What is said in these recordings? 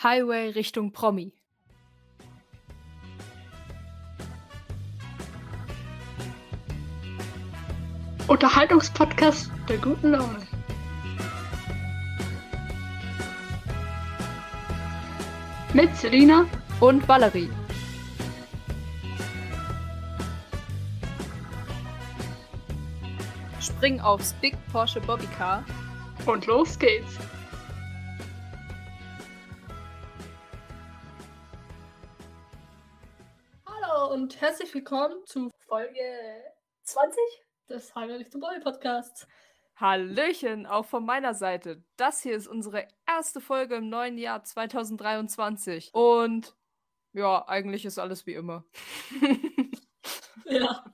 Highway Richtung Promi. Unterhaltungspodcast der guten Laune. Mit Selina und Valerie. Spring aufs Big Porsche Bobbycar und los geht's. Und herzlich willkommen zu Folge 20 des Heinrich zum Bobby Podcasts. Hallöchen, auch von meiner Seite. Das hier ist unsere erste Folge im neuen Jahr 2023. Und ja, eigentlich ist alles wie immer. ja.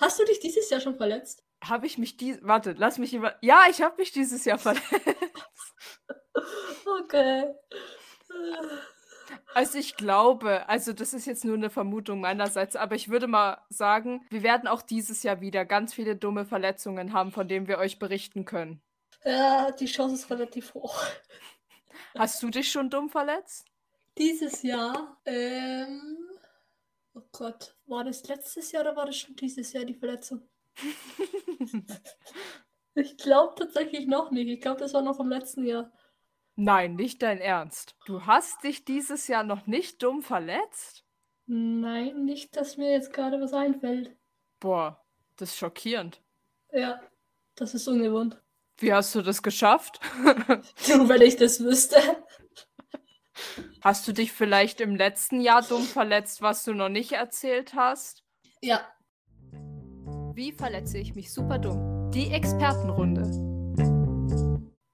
Hast du dich dieses Jahr schon verletzt? Habe ich mich die. Warte, lass mich über. Ja, ich habe mich dieses Jahr verletzt. okay. Also ich glaube, also das ist jetzt nur eine Vermutung meinerseits, aber ich würde mal sagen, wir werden auch dieses Jahr wieder ganz viele dumme Verletzungen haben, von denen wir euch berichten können. Ja, die Chance ist relativ hoch. Hast du dich schon dumm verletzt? Dieses Jahr, ähm, oh Gott, war das letztes Jahr oder war das schon dieses Jahr die Verletzung? ich glaube tatsächlich noch nicht. Ich glaube, das war noch vom letzten Jahr. Nein, nicht dein Ernst. Du hast dich dieses Jahr noch nicht dumm verletzt? Nein, nicht, dass mir jetzt gerade was einfällt. Boah, das ist schockierend. Ja, das ist ungewohnt. Wie hast du das geschafft? du, wenn ich das wüsste. Hast du dich vielleicht im letzten Jahr dumm verletzt, was du noch nicht erzählt hast? Ja. Wie verletze ich mich super dumm? Die Expertenrunde.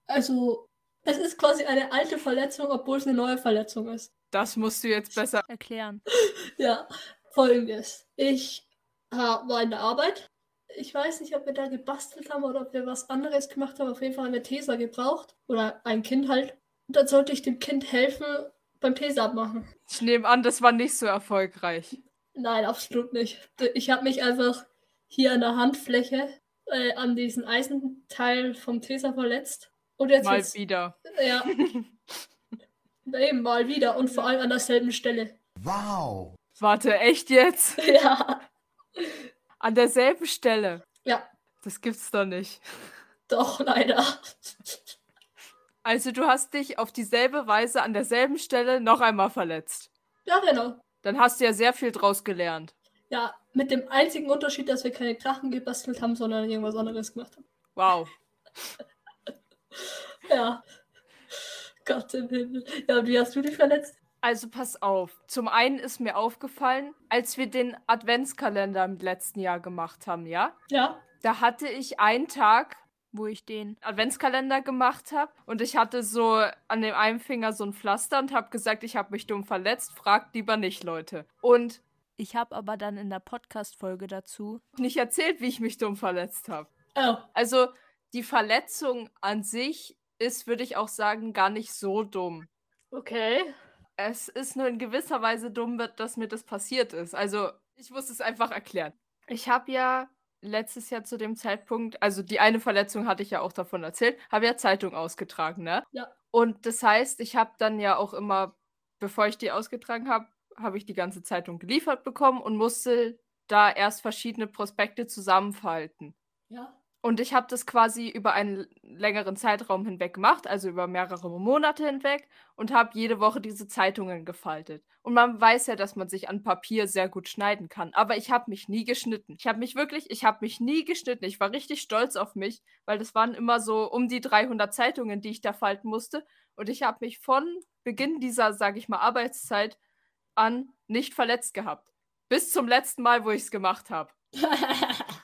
Also, es ist quasi eine alte Verletzung, obwohl es eine neue Verletzung ist. Das musst du jetzt besser erklären. ja, folgendes. Ich war in der Arbeit. Ich weiß nicht, ob wir da gebastelt haben oder ob wir was anderes gemacht haben. Auf jeden Fall haben wir Tesa gebraucht. Oder ein Kind halt. Und dann sollte ich dem Kind helfen beim Tesa abmachen. Ich nehme an, das war nicht so erfolgreich. Nein, absolut nicht. Ich habe mich einfach hier an der Handfläche äh, an diesen Eisenteil vom Tesa verletzt. Und jetzt mal jetzt, wieder. Ja. Eben mal wieder und vor allem an derselben Stelle. Wow. Warte, echt jetzt? Ja. An derselben Stelle. Ja. Das gibt's doch nicht. Doch, leider. Also du hast dich auf dieselbe Weise an derselben Stelle noch einmal verletzt. Ja, genau. Dann hast du ja sehr viel draus gelernt. Ja, mit dem einzigen Unterschied, dass wir keine Drachen gebastelt haben, sondern irgendwas anderes gemacht haben. Wow. Ja. Gott im Himmel. Ja, und wie hast du dich verletzt? Also pass auf. Zum einen ist mir aufgefallen, als wir den Adventskalender im letzten Jahr gemacht haben, ja? Ja. Da hatte ich einen Tag, wo ich den Adventskalender gemacht habe und ich hatte so an dem einen Finger so ein Pflaster und habe gesagt, ich habe mich dumm verletzt. Fragt lieber nicht, Leute. Und ich habe aber dann in der Podcast-Folge dazu nicht erzählt, wie ich mich dumm verletzt habe. Oh. Also die Verletzung an sich ist, würde ich auch sagen, gar nicht so dumm. Okay. Es ist nur in gewisser Weise dumm, dass mir das passiert ist. Also, ich muss es einfach erklären. Ich habe ja letztes Jahr zu dem Zeitpunkt, also die eine Verletzung hatte ich ja auch davon erzählt, habe ja Zeitung ausgetragen, ne? Ja. Und das heißt, ich habe dann ja auch immer, bevor ich die ausgetragen habe, habe ich die ganze Zeitung geliefert bekommen und musste da erst verschiedene Prospekte zusammenfalten. Ja. Und ich habe das quasi über einen längeren Zeitraum hinweg gemacht, also über mehrere Monate hinweg, und habe jede Woche diese Zeitungen gefaltet. Und man weiß ja, dass man sich an Papier sehr gut schneiden kann. Aber ich habe mich nie geschnitten. Ich habe mich wirklich, ich habe mich nie geschnitten. Ich war richtig stolz auf mich, weil das waren immer so um die 300 Zeitungen, die ich da falten musste. Und ich habe mich von Beginn dieser, sage ich mal, Arbeitszeit an nicht verletzt gehabt. Bis zum letzten Mal, wo ich es gemacht habe.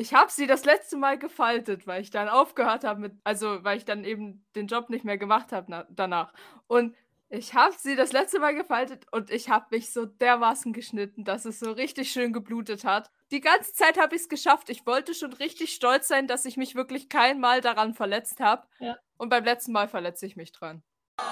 Ich habe sie das letzte Mal gefaltet, weil ich dann aufgehört habe mit, also weil ich dann eben den Job nicht mehr gemacht habe danach. Und ich habe sie das letzte Mal gefaltet und ich habe mich so dermaßen geschnitten, dass es so richtig schön geblutet hat. Die ganze Zeit habe ich es geschafft. Ich wollte schon richtig stolz sein, dass ich mich wirklich kein Mal daran verletzt habe. Ja. Und beim letzten Mal verletze ich mich dran.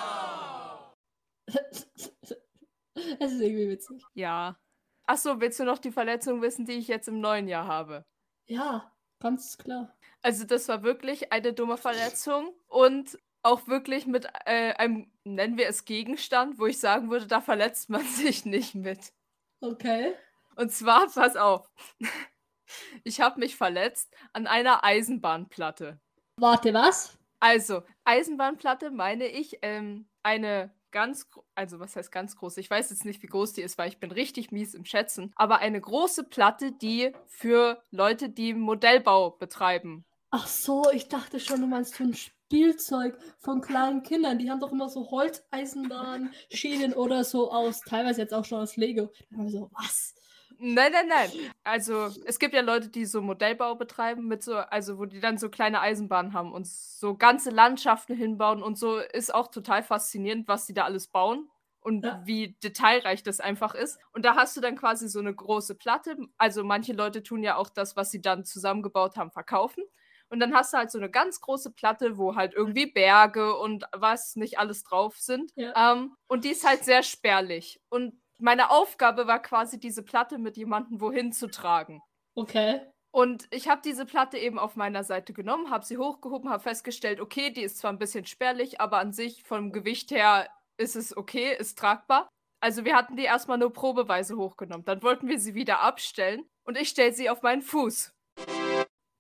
Das ist irgendwie witzig. Ja. Achso, willst du noch die Verletzung wissen, die ich jetzt im neuen Jahr habe? Ja, ganz klar. Also das war wirklich eine dumme Verletzung und auch wirklich mit äh, einem, nennen wir es Gegenstand, wo ich sagen würde, da verletzt man sich nicht mit. Okay. Und zwar, pass auf, ich habe mich verletzt an einer Eisenbahnplatte. Warte, was? Also, Eisenbahnplatte meine ich, ähm, eine ganz, also was heißt ganz groß? Ich weiß jetzt nicht, wie groß die ist, weil ich bin richtig mies im Schätzen. Aber eine große Platte, die für Leute, die Modellbau betreiben. Ach so, ich dachte schon, du meinst so ein Spielzeug von kleinen Kindern. Die haben doch immer so Holzeisenbahnschienen oder so aus, teilweise jetzt auch schon aus Lego. Dann haben wir so, was? Nein, nein, nein. Also es gibt ja Leute, die so Modellbau betreiben mit so, also wo die dann so kleine Eisenbahnen haben und so ganze Landschaften hinbauen und so ist auch total faszinierend, was die da alles bauen und Ja. wie detailreich das einfach ist. Und da hast du dann quasi so eine große Platte. Also manche Leute tun ja auch das, was sie dann zusammengebaut haben, verkaufen. Und dann hast du halt so eine ganz große Platte, wo halt irgendwie Berge und was nicht alles drauf sind. Ja. Ähm, und die ist halt sehr spärlich. Und meine Aufgabe war quasi, diese Platte mit jemandem wohin zu tragen. Okay. Und ich habe diese Platte eben auf meiner Seite genommen, habe sie hochgehoben, habe festgestellt, okay, die ist zwar ein bisschen spärlich, aber an sich vom Gewicht her ist es okay, ist tragbar. Also wir hatten die erstmal nur probeweise hochgenommen. Dann wollten wir sie wieder abstellen und ich stelle sie auf meinen Fuß.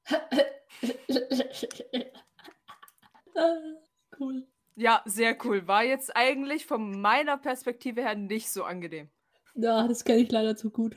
Ah, cool. Ja, sehr cool. War jetzt eigentlich von meiner Perspektive her nicht so angenehm. Ja, das kenne ich leider zu gut.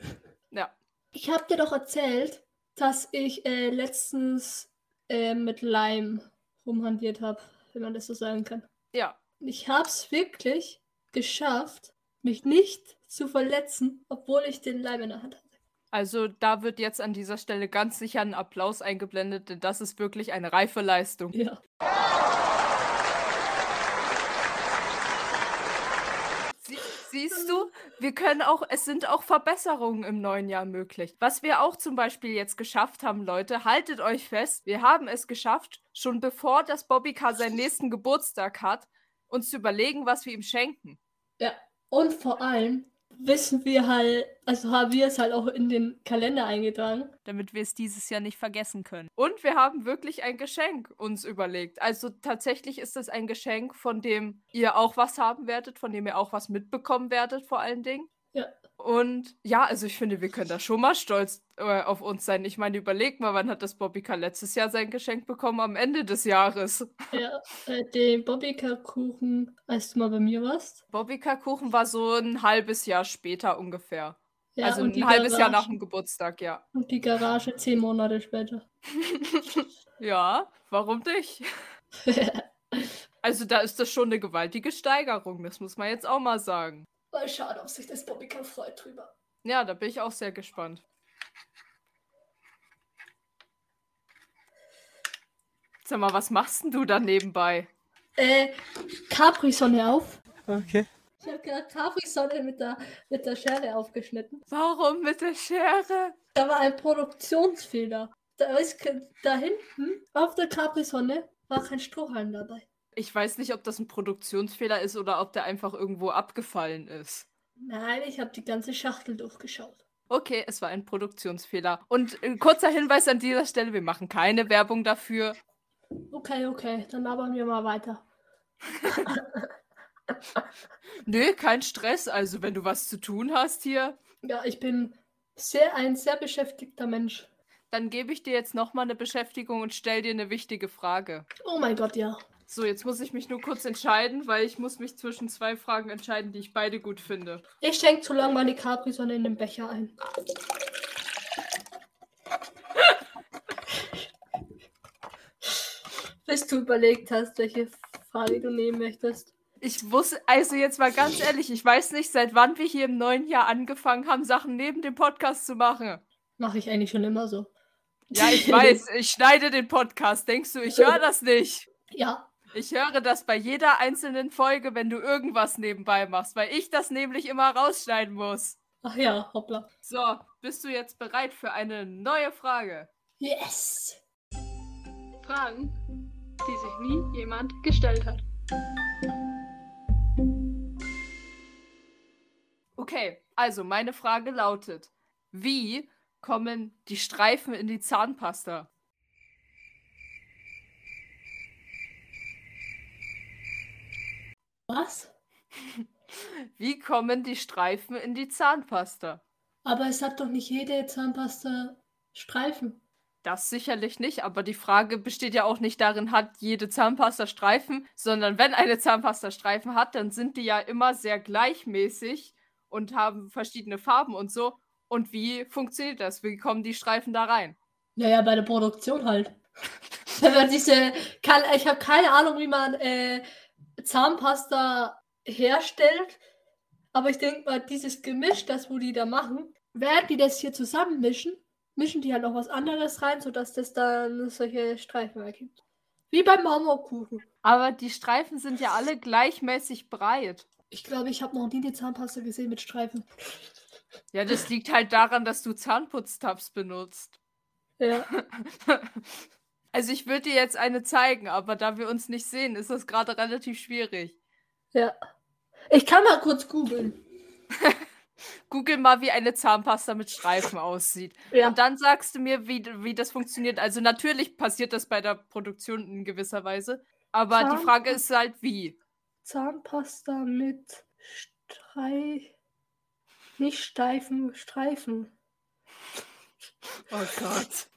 Ja. Ich habe dir doch erzählt, dass ich äh, letztens äh, mit Leim rumhantiert habe, wenn man das so sagen kann. Ja. Ich habe es wirklich geschafft, mich nicht zu verletzen, obwohl ich den Leim in der Hand hatte. Also da wird jetzt an dieser Stelle ganz sicher ein Applaus eingeblendet, denn das ist wirklich eine reife Leistung. Ja. Sie siehst du, wir können auch, es sind auch Verbesserungen im neuen Jahr möglich. Was wir auch zum Beispiel jetzt geschafft haben, Leute, haltet euch fest, wir haben es geschafft, schon bevor das Bobbycar seinen nächsten Geburtstag hat, uns zu überlegen, was wir ihm schenken. Ja. Und vor allem wissen wir halt, also haben wir es halt auch in den Kalender eingetragen. damit wir es dieses Jahr nicht vergessen können. Und wir haben wirklich ein Geschenk uns überlegt. Also tatsächlich ist es ein Geschenk, von dem ihr auch was haben werdet, von dem ihr auch was mitbekommen werdet, vor allen Dingen. Ja. Und ja, also ich finde, wir können da schon mal stolz äh, auf uns sein. Ich meine, überleg mal, wann hat das Bobbycar letztes Jahr sein Geschenk bekommen? Am Ende des Jahres. Ja, äh, den Bobbycar-Kuchen, als du mal bei mir warst. Bobbycar-Kuchen war so ein halbes Jahr später ungefähr. Ja, also ein halbes Jahr nach Garage- dem Geburtstag, ja. Und die Garage zehn Monate später. Ja, warum nicht? Also da ist das schon eine gewaltige Steigerung, das muss man jetzt auch mal sagen. Mal schauen, ob sich das Bobbycar freut drüber. Ja, da bin ich auch sehr gespannt. Sag mal, was machst denn du da nebenbei? Äh, Capri-Sonne auf. Okay. Ich habe gerade Capri-Sonne mit der, mit der Schere aufgeschnitten. Warum mit der Schere? Da war ein Produktionsfehler. Da, ist, da hinten auf der Capri-Sonne war kein Strohhalm dabei. Ich weiß nicht, ob das ein Produktionsfehler ist oder ob der einfach irgendwo abgefallen ist. Nein, ich habe die ganze Schachtel durchgeschaut. Okay, es war ein Produktionsfehler. Und ein kurzer Hinweis an dieser Stelle, wir machen keine Werbung dafür. Okay, okay, dann labern wir mal weiter. Nö, kein Stress. Also, wenn du was zu tun hast hier, Ja, ich bin sehr ein sehr beschäftigter Mensch. dann gebe ich dir jetzt nochmal eine Beschäftigung und stell dir eine wichtige Frage. Oh mein Gott, ja. So, jetzt muss ich mich nur kurz entscheiden, weil ich muss mich zwischen zwei Fragen entscheiden, die ich beide gut finde. Ich schenke zu lange meine Capri-Sonne in den Becher ein. Bis du überlegt hast, welche Frage du nehmen möchtest. Ich wusste, also jetzt mal ganz ehrlich, ich weiß nicht, seit wann wir hier im neuen Jahr angefangen haben, Sachen neben dem Podcast zu machen. Mache ich eigentlich schon immer so. Ja, ich weiß, ich schneide den Podcast. Denkst du, ich höre das nicht? Ja, Ich höre das bei jeder einzelnen Folge, wenn du irgendwas nebenbei machst, weil ich das nämlich immer rausschneiden muss. ach ja, hoppla. So, bist du jetzt bereit für eine neue Frage? Yes! Fragen, die sich nie jemand gestellt hat. Okay, also meine Frage lautet: Wie kommen die Streifen in die Zahnpasta? Was? Wie kommen die Streifen in die Zahnpasta? Aber es hat doch nicht jede Zahnpasta Streifen. Das sicherlich nicht, aber die Frage besteht ja auch nicht darin, hat jede Zahnpasta Streifen, sondern wenn eine Zahnpasta Streifen hat, dann sind die ja immer sehr gleichmäßig und haben verschiedene Farben und so. Und wie funktioniert das? Wie kommen die Streifen da rein? Naja, bei der Produktion halt. Wenn man diese, kann, ich habe keine Ahnung, wie man äh, Zahnpasta herstellt, aber ich denke mal, dieses Gemisch, das wo die da machen, während die das hier zusammenmischen, mischen die halt noch was anderes rein, sodass das dann solche Streifen ergibt. Wie beim Marmorkuchen. Aber die Streifen sind ja alle gleichmäßig breit. Ich glaube, ich habe noch nie die Zahnpasta gesehen mit Streifen. Ja, das liegt halt daran, dass du Zahnputztabs benutzt. Ja. Also ich würde dir jetzt eine zeigen, aber da wir uns nicht sehen, ist das gerade relativ schwierig. Ja. Ich kann mal kurz googeln. Google mal, wie eine Zahnpasta mit Streifen aussieht. Ja. Und dann sagst du mir, wie, wie das funktioniert. Also natürlich passiert das bei der Produktion in gewisser Weise. Aber Zahn- die Frage ist halt, wie. Zahnpasta mit Streif. Nicht steifen Streifen. Oh Gott.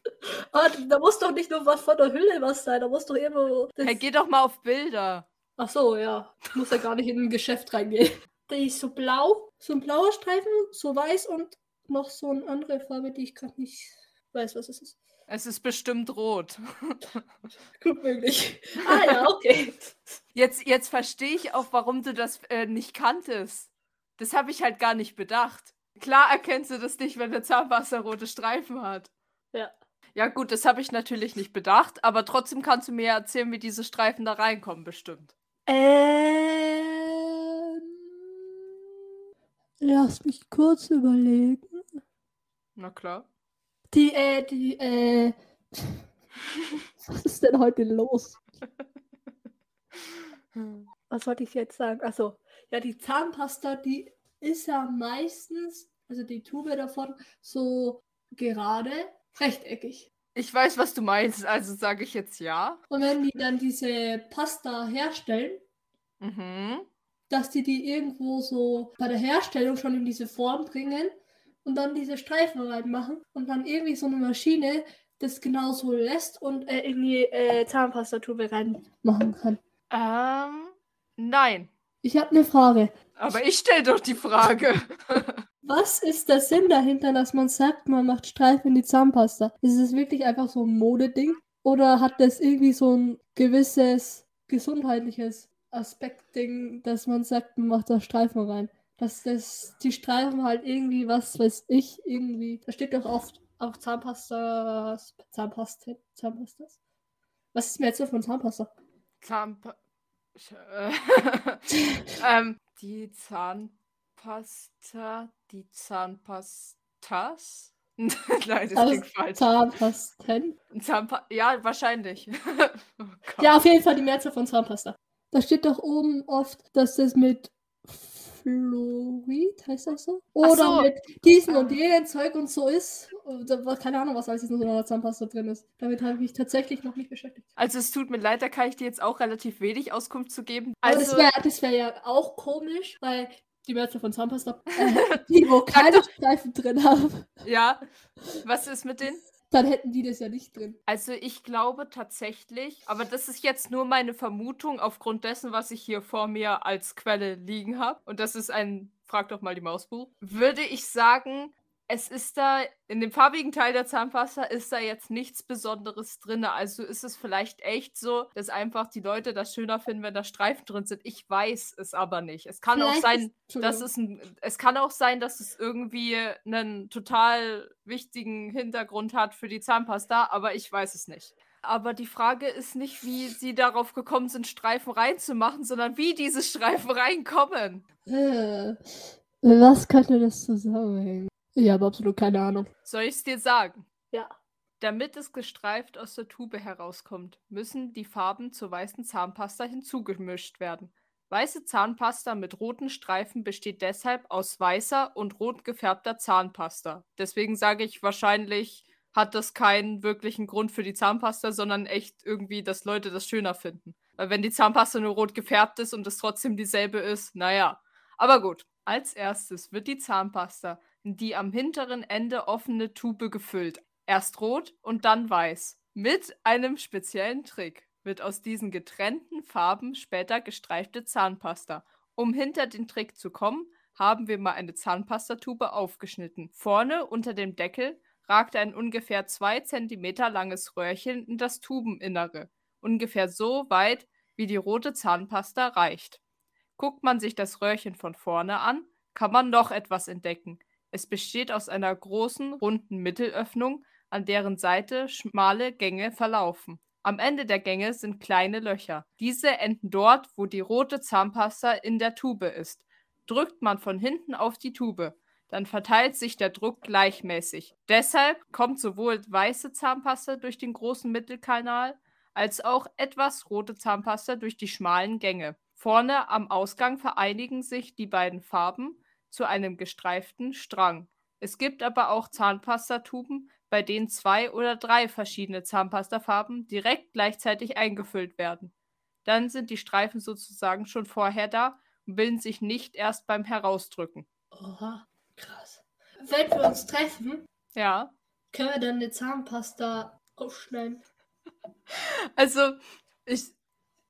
Ah, da muss doch nicht nur was von der Hülle was sein, da muss doch irgendwo. Das... Hey, geh doch mal auf Bilder. Ach so, ja. Muss ja gar nicht in ein Geschäft reingehen. Die ist so blau, so ein blauer Streifen, so weiß und noch so eine andere Farbe, die ich gerade nicht weiß, was es ist. Es ist bestimmt rot. Gut möglich. Ah ja, okay. Jetzt, jetzt verstehe ich auch, warum du das äh, nicht kanntest. Das habe ich halt gar nicht bedacht. Klar erkennst du das nicht, wenn der Zahnpasta rote Streifen hat. Ja. Ja, gut, das habe ich natürlich nicht bedacht, aber trotzdem kannst du mir erzählen, wie diese Streifen da reinkommen, bestimmt. Ähm. Lass mich kurz überlegen. Na klar. Die, äh, die, äh. Was ist denn heute los? Was wollte ich jetzt sagen? Achso, ja, die Zahnpasta, die ist ja meistens, also die Tube davon, so gerade rechteckig. Ich weiß, was du meinst, also sage ich jetzt ja. Und wenn die dann diese Pasta herstellen, Mhm. dass die die irgendwo so bei der Herstellung schon in diese Form bringen und dann diese Streifen reinmachen und dann irgendwie so eine Maschine das genauso lässt und äh, in die äh, Zahnpastatube reinmachen kann. Ähm, nein. Ich habe eine Frage. Aber ich stelle doch die Frage. Was ist der Sinn dahinter, dass man sagt, man macht Streifen in die Zahnpasta? Ist es wirklich einfach so ein Modeding? Oder hat das irgendwie so ein gewisses gesundheitliches Aspektding, dass man sagt, man macht da Streifen rein? Dass das, die Streifen halt irgendwie, was weiß ich, irgendwie. Da steht doch oft auf Zahnpasta. Zahnpasta. Zahnpastas? Was ist mir jetzt so von Zahnpasta? Zahnpa Sch- äh, ähm, die Zahnpasta, die Zahnpastas? Nein, das Also klingt falsch. Zahnpasten? Zahnpa ja, wahrscheinlich. oh. Ja, auf jeden Fall die Mehrzahl von Zahnpasta. Da steht doch oben oft, dass das mit Fluorid, heißt das so? Oder so. mit diesem Ah. und jenem Zeug und so ist. Und da war keine Ahnung, was alles in so einer Zahnpasta drin ist. Damit habe ich mich tatsächlich noch nicht beschäftigt. Also es tut mir leid, da kann ich dir jetzt auch relativ wenig Auskunft zu geben. Aber Also, das wäre das wär ja auch komisch, weil die Mehrzahl von Zahnpasta, äh, die wo keine Streifen drin haben, ja, was ist mit denen? dann hätten die das ja nicht drin. Also ich glaube tatsächlich, aber das ist jetzt nur meine Vermutung aufgrund dessen, was ich hier vor mir als Quelle liegen habe. Und das ist ein, frag doch mal die Mausbuch. Würde ich sagen, es ist da, in dem farbigen Teil der Zahnpasta ist da jetzt nichts Besonderes drin. Also ist es vielleicht echt so, dass einfach die Leute das schöner finden, wenn da Streifen drin sind. Ich weiß es aber nicht. Es kann auch Vielleicht sein, ist- dass es ein, es kann auch sein, dass es irgendwie einen total wichtigen Hintergrund hat für die Zahnpasta, aber ich weiß es nicht. Aber die Frage ist nicht, wie sie darauf gekommen sind, Streifen reinzumachen, sondern wie diese Streifen reinkommen. Äh, was könnte das zusammenhängen? Ich habe absolut keine Ahnung. Soll ich es dir sagen? Ja. Damit es gestreift aus der Tube herauskommt, müssen die Farben zur weißen Zahnpasta hinzugemischt werden. Weiße Zahnpasta mit roten Streifen besteht deshalb aus weißer und rot gefärbter Zahnpasta. Deswegen sage ich wahrscheinlich hat das keinen wirklichen Grund für die Zahnpasta, sondern echt irgendwie, dass Leute das schöner finden. Weil wenn die Zahnpasta nur rot gefärbt ist und es trotzdem dieselbe ist, naja. Aber gut. Als erstes wird die Zahnpasta die am hinteren Ende offene Tube gefüllt. Erst rot und dann weiß. Mit einem speziellen Trick wird aus diesen getrennten Farben später gestreifte Zahnpasta. Um hinter den Trick zu kommen, haben wir mal eine Zahnpastatube aufgeschnitten. Vorne unter dem Deckel ragt ein ungefähr zwei Zentimeter langes Röhrchen in das Tubeninnere, ungefähr so weit, wie die rote Zahnpasta reicht. Guckt man sich das Röhrchen von vorne an, kann man noch etwas entdecken. Es besteht aus einer großen, runden Mittelöffnung, an deren Seite schmale Gänge verlaufen. Am Ende der Gänge sind kleine Löcher. Diese enden dort, wo die rote Zahnpasta in der Tube ist. Drückt man von hinten auf die Tube, dann verteilt sich der Druck gleichmäßig. Deshalb kommt sowohl weiße Zahnpasta durch den großen Mittelkanal als auch etwas rote Zahnpasta durch die schmalen Gänge. Vorne am Ausgang vereinigen sich die beiden Farben zu einem gestreiften Strang. Es gibt aber auch Zahnpastatuben, bei denen zwei oder drei verschiedene Zahnpastafarben direkt gleichzeitig eingefüllt werden. Dann sind die Streifen sozusagen schon vorher da und bilden sich nicht erst beim Herausdrücken. Oha, krass. Wenn wir uns treffen, Ja. können wir dann eine Zahnpasta aufschneiden. Also, ich,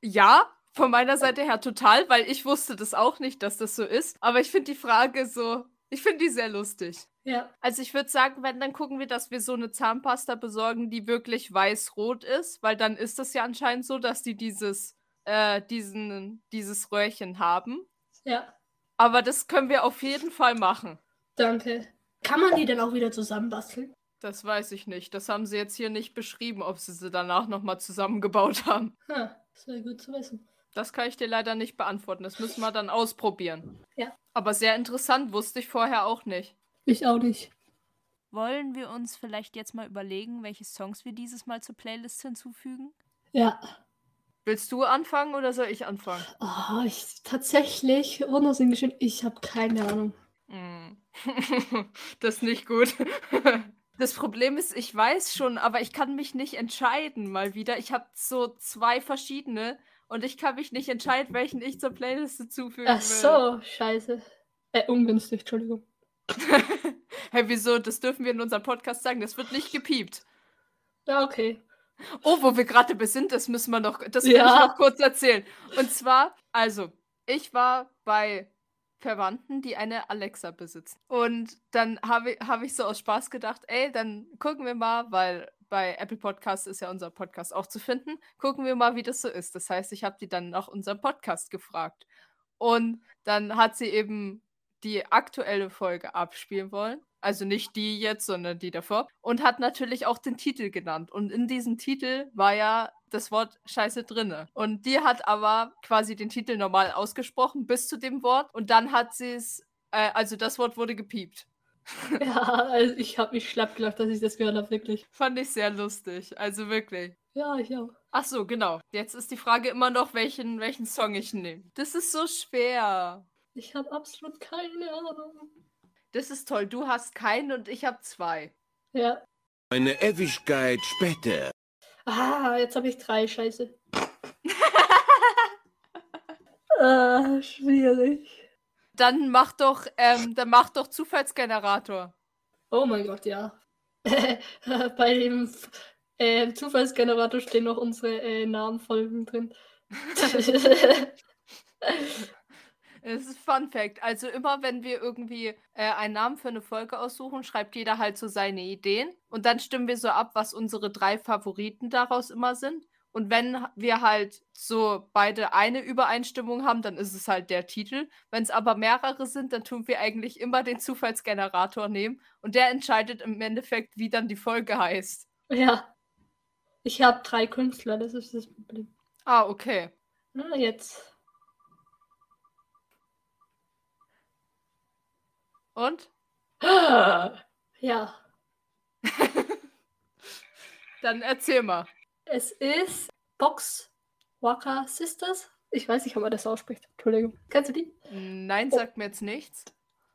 ja, von meiner Seite her total, weil ich wusste das auch nicht, dass das so ist. Aber ich finde die Frage so, ich finde die sehr lustig. Ja, Also ich würde sagen, wenn, dann gucken wir, dass wir so eine Zahnpasta besorgen, die wirklich weiß-rot ist, weil dann ist das ja anscheinend so, dass die dieses, äh, diesen, dieses Röhrchen haben. ja, Aber das können wir auf jeden Fall machen. danke. Kann man die dann auch wieder zusammenbasteln? Das weiß ich nicht. Das haben sie jetzt hier nicht beschrieben, ob sie sie danach nochmal zusammengebaut haben. Ha, das wäre gut zu wissen. Das kann ich dir leider nicht beantworten. Das müssen wir dann ausprobieren. Ja. Aber sehr interessant, wusste ich vorher auch nicht. Ich auch nicht. Wollen wir uns vielleicht jetzt mal überlegen, welche Songs wir dieses Mal zur Playlist hinzufügen? Ja. Willst du anfangen oder soll ich anfangen? Oh, ich tatsächlich, wundersinn geschehen, ich habe keine Ahnung. Hm. das ist nicht gut. Das Problem ist, ich weiß schon, aber ich kann mich nicht entscheiden mal wieder. Ich habe so zwei verschiedene und ich kann mich nicht entscheiden, welchen ich zur Playlist hinzufügen Ach will. so, scheiße. Äh, ungünstig, Entschuldigung. hey, wieso? Das dürfen wir in unserem Podcast sagen. Das wird nicht gepiept. Ja, okay. Oh, wo wir gerade sind, das müssen wir noch, das will Ja. ich noch kurz erzählen. Und zwar, also, ich war bei Verwandten, die eine Alexa besitzen. Und dann habe ich, hab ich so aus Spaß gedacht, ey, dann gucken wir mal, weil bei Apple Podcasts ist ja unser Podcast auch zu finden, gucken wir mal, wie das so ist. Das heißt, ich habe die dann nach unserem Podcast gefragt. Und dann hat sie eben die aktuelle Folge abspielen wollen. Also nicht die jetzt, sondern die davor. Und hat natürlich auch den Titel genannt. Und in diesem Titel war ja das Wort Scheiße drinne. Und die hat aber quasi den Titel normal ausgesprochen bis zu dem Wort. Und dann hat sie es, äh, also das Wort wurde gepiept. Ja, also ich habe mich schlapp gelacht, dass ich das gehört habe, wirklich. Fand ich sehr lustig. Also wirklich. Ja, ich auch. Ach so, genau. Jetzt ist die Frage immer noch, welchen, welchen Song ich nehme. Das ist so schwer. Ich habe absolut keine Ahnung. Das ist toll. Du hast keinen und ich habe zwei. Ja. Eine Ewigkeit später. Ah, jetzt habe ich drei, scheiße. ah, schwierig. Dann mach doch, ähm, dann mach doch Zufallsgenerator. Oh mein Gott, ja. Bei dem äh, Zufallsgenerator stehen noch unsere äh, Namenfolgen drin. Es ist Fun Fact. Also immer, wenn wir irgendwie äh, einen Namen für eine Folge aussuchen, schreibt jeder halt so seine Ideen. Und dann stimmen wir so ab, was unsere drei Favoriten daraus immer sind. Und wenn wir halt so beide eine Übereinstimmung haben, dann ist es halt der Titel. Wenn es aber mehrere sind, dann tun wir eigentlich immer den Zufallsgenerator nehmen. Und der entscheidet im Endeffekt, wie dann die Folge heißt. ja. Ich habe drei Künstler, das ist das Problem. Ah, okay. Na, jetzt. Und? Ja. Dann erzähl mal. Es ist Box Waka Sisters. Ich weiß nicht, ob man das ausspricht. Entschuldigung. Kennst du die? Nein, sagt mir jetzt nichts.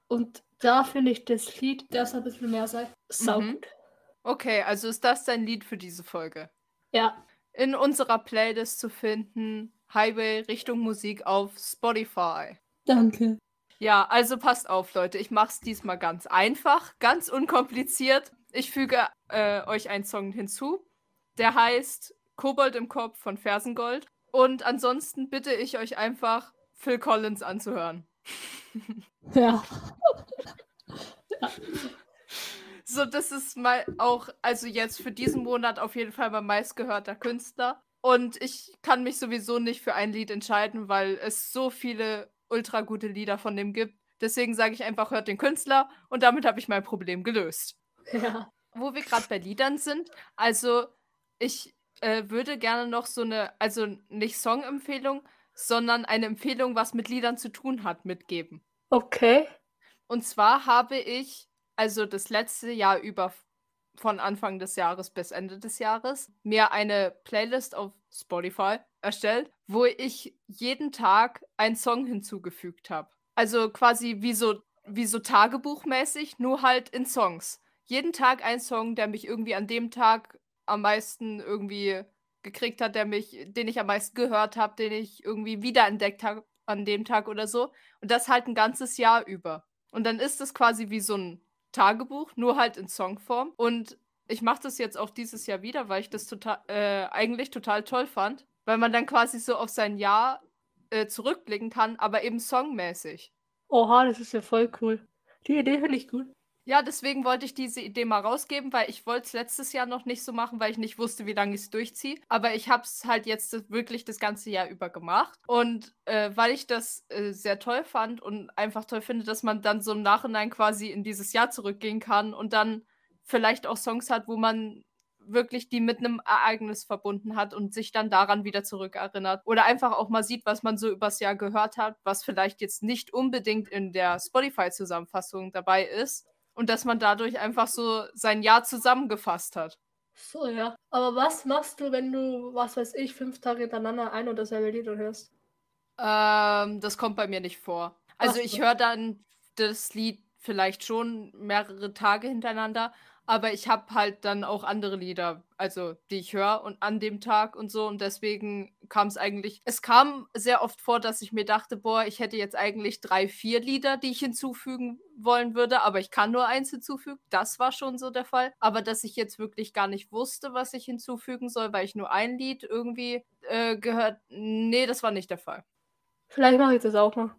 Und da finde ich das Lied, das ein bisschen mehr sei, sau Mhm. Okay, also ist das dein Lied für diese Folge? Ja. In unserer Playlist zu finden Highway Richtung Musik auf Spotify. Danke. Ja, also passt auf, Leute. Ich mache es diesmal ganz einfach, ganz unkompliziert. Ich füge äh, euch einen Song hinzu. Der heißt Kobold im Kopf von Fersengold. Und ansonsten bitte ich euch einfach, Phil Collins anzuhören. Ja. So, das ist mal auch, also jetzt für diesen Monat auf jeden Fall mein meistgehörter Künstler. Und ich kann mich sowieso nicht für ein Lied entscheiden, weil es so viele ultra gute Lieder von dem gibt. Deswegen sage ich einfach, hört den Künstler und damit habe ich mein Problem gelöst. Ja. Wo wir gerade bei Liedern sind, also ich äh, würde gerne noch so eine, also nicht Songempfehlung, sondern eine Empfehlung, was mit Liedern zu tun hat, mitgeben. Okay. Und zwar habe ich, also das letzte Jahr über, von Anfang des Jahres bis Ende des Jahres, mir eine Playlist auf Spotify erstellt, wo ich jeden Tag einen Song hinzugefügt habe. Also quasi wie so, wie so Tagebuchmäßig, nur halt in Songs. Jeden Tag ein Song, der mich irgendwie an dem Tag am meisten irgendwie gekriegt hat, der mich, den ich am meisten gehört habe, den ich irgendwie wiederentdeckt habe an dem Tag oder so. Und das halt ein ganzes Jahr über. Und dann ist es quasi wie so ein Tagebuch, nur halt in Songform. Und ich mache das jetzt auch dieses Jahr wieder, weil ich das total, äh, eigentlich total toll fand, weil man dann quasi so auf sein Jahr äh, zurückblicken kann, aber eben songmäßig. Oha, das ist ja voll cool. Die Idee finde ich gut. Ja, deswegen wollte ich diese Idee mal rausgeben, weil ich wollte es letztes Jahr noch nicht so machen, weil ich nicht wusste, wie lange ich es durchziehe. Aber ich habe es halt jetzt wirklich das ganze Jahr über gemacht. Und äh, weil ich das äh, sehr toll fand und einfach toll finde, dass man dann so im Nachhinein quasi in dieses Jahr zurückgehen kann und dann vielleicht auch Songs hat, wo man wirklich die mit einem Ereignis verbunden hat und sich dann daran wieder zurückerinnert. Oder einfach auch mal sieht, was man so übers Jahr gehört hat, was vielleicht jetzt nicht unbedingt in der Spotify-Zusammenfassung dabei ist. Und dass man dadurch einfach so sein Jahr zusammengefasst hat. So, ja. Aber was machst du, wenn du, was weiß ich, fünf Tage hintereinander ein und dasselbe Lied hörst? Ähm, das kommt bei mir nicht vor. Also Ach ich so. höre dann das Lied vielleicht schon mehrere Tage hintereinander, aber ich habe halt dann auch andere Lieder, also die ich höre und an dem Tag und so und deswegen kam es eigentlich, es kam sehr oft vor, dass ich mir dachte, boah, ich hätte jetzt eigentlich drei, vier Lieder, die ich hinzufügen wollen würde, aber ich kann nur eins hinzufügen. Das war schon so der Fall. Aber dass ich jetzt wirklich gar nicht wusste, was ich hinzufügen soll, weil ich nur ein Lied irgendwie äh, gehört, nee, das war nicht der Fall. Vielleicht mache ich das auch mal.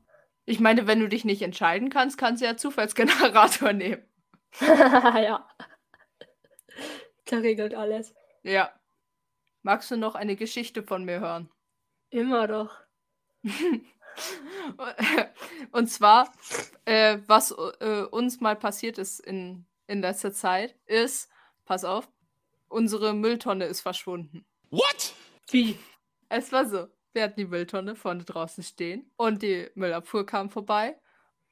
Ich meine, wenn du dich nicht entscheiden kannst, kannst du ja Zufallsgenerator nehmen. ja. Der regelt alles. Ja. Magst du noch eine Geschichte von mir hören? Immer doch. Und zwar, äh, was äh, uns mal passiert ist in, in letzter Zeit, ist, pass auf, unsere Mülltonne ist verschwunden. What? Wie? Es war so, wir hatten die Mülltonne vorne draußen stehen und die Müllabfuhr kam vorbei.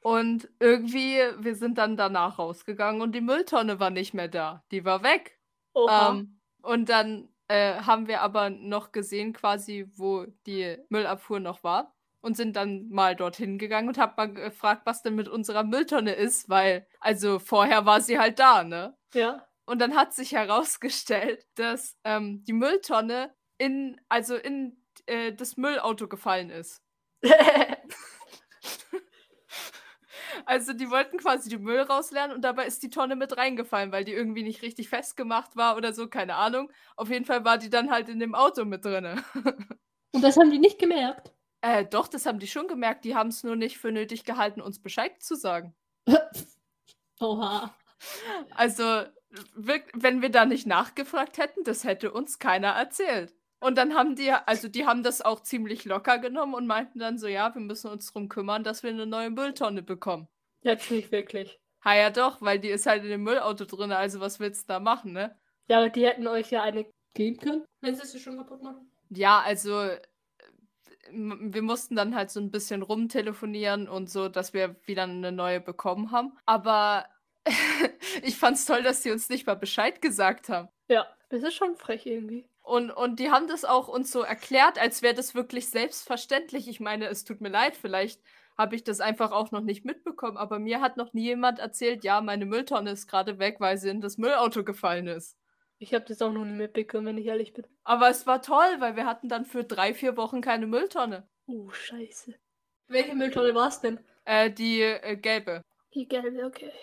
Und irgendwie, wir sind dann danach rausgegangen und die Mülltonne war nicht mehr da. Die war weg. Ähm, und dann äh, haben wir aber noch gesehen, quasi, wo die Müllabfuhr noch war. Und sind dann mal dorthin gegangen und haben mal gefragt, was denn mit unserer Mülltonne ist, weil, also vorher war sie halt da, ne? ja. Und dann hat sich herausgestellt, dass ähm, die Mülltonne in, also in äh, das Müllauto gefallen ist. Also die wollten quasi die Müll rauslernen und dabei ist die Tonne mit reingefallen, weil die irgendwie nicht richtig festgemacht war oder so, keine Ahnung. Auf jeden Fall war die dann halt in dem Auto mit drinne. Und das haben die nicht gemerkt. äh, doch, das haben die schon gemerkt. Die haben es nur nicht für nötig gehalten, uns Bescheid zu sagen. Oha. Also, wenn wir da nicht nachgefragt hätten, das hätte uns keiner erzählt. Und dann haben die, also die haben das auch ziemlich locker genommen und meinten dann so, ja, wir müssen uns darum kümmern, dass wir eine neue Mülltonne bekommen. Jetzt nicht wirklich. Ha ja doch, weil die ist halt in dem Müllauto drin, also was willst du da machen, ne? Ja, aber die hätten euch ja eine geben können, wenn sie sie schon kaputt machen. Ja, also wir mussten dann halt so ein bisschen rumtelefonieren und so, dass wir wieder eine neue bekommen haben. Aber ich fand's toll, dass die uns nicht mal Bescheid gesagt haben. Ja, das ist schon frech irgendwie. Und, und die haben das auch uns so erklärt, als wäre das wirklich selbstverständlich. Ich meine, es tut mir leid, vielleicht habe ich das einfach auch noch nicht mitbekommen, aber mir hat noch nie jemand erzählt, ja, meine Mülltonne ist gerade weg, weil sie in das Müllauto gefallen ist. Ich habe das auch noch nie mitbekommen, wenn ich ehrlich bin. Aber es war toll, weil wir hatten dann für drei, vier Wochen keine Mülltonne. Oh, scheiße. Welche Mülltonne war es denn? Äh, die äh, gelbe. Die gelbe, okay.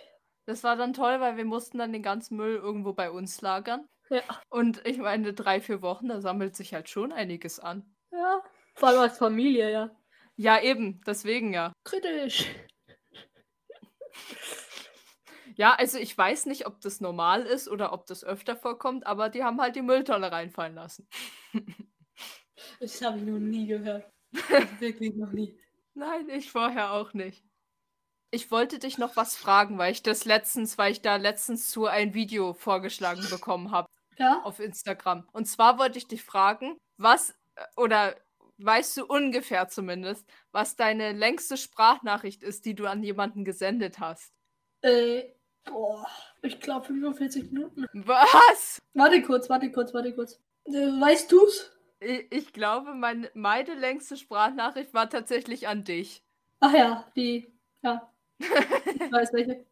Das war dann toll, weil wir mussten dann den ganzen Müll irgendwo bei uns lagern. Ja. Und ich meine, drei, vier Wochen, da sammelt sich halt schon einiges an. Ja. Vor allem als Familie, ja. Ja, eben, deswegen ja. Kritisch. Ja, also ich weiß nicht, ob das normal ist oder ob das öfter vorkommt, aber die haben halt die Mülltonne reinfallen lassen. Das habe ich noch nie gehört. Wirklich noch nie. Nein, ich vorher auch nicht. Ich wollte dich noch was fragen, weil ich das letztens, weil ich da letztens zu ein Video vorgeschlagen bekommen habe Ja? auf Instagram. Und zwar wollte ich dich fragen, was äh, oder weißt du ungefähr zumindest, was deine längste Sprachnachricht ist, die du an jemanden gesendet hast? Äh, boah. Ich glaube 45 Minuten. Was? Warte kurz, warte kurz, warte kurz. Äh, weißt du's? Ich, ich glaube, mein, meine längste Sprachnachricht war tatsächlich an dich. Ach ja, die. Ja. Ich weiß welche.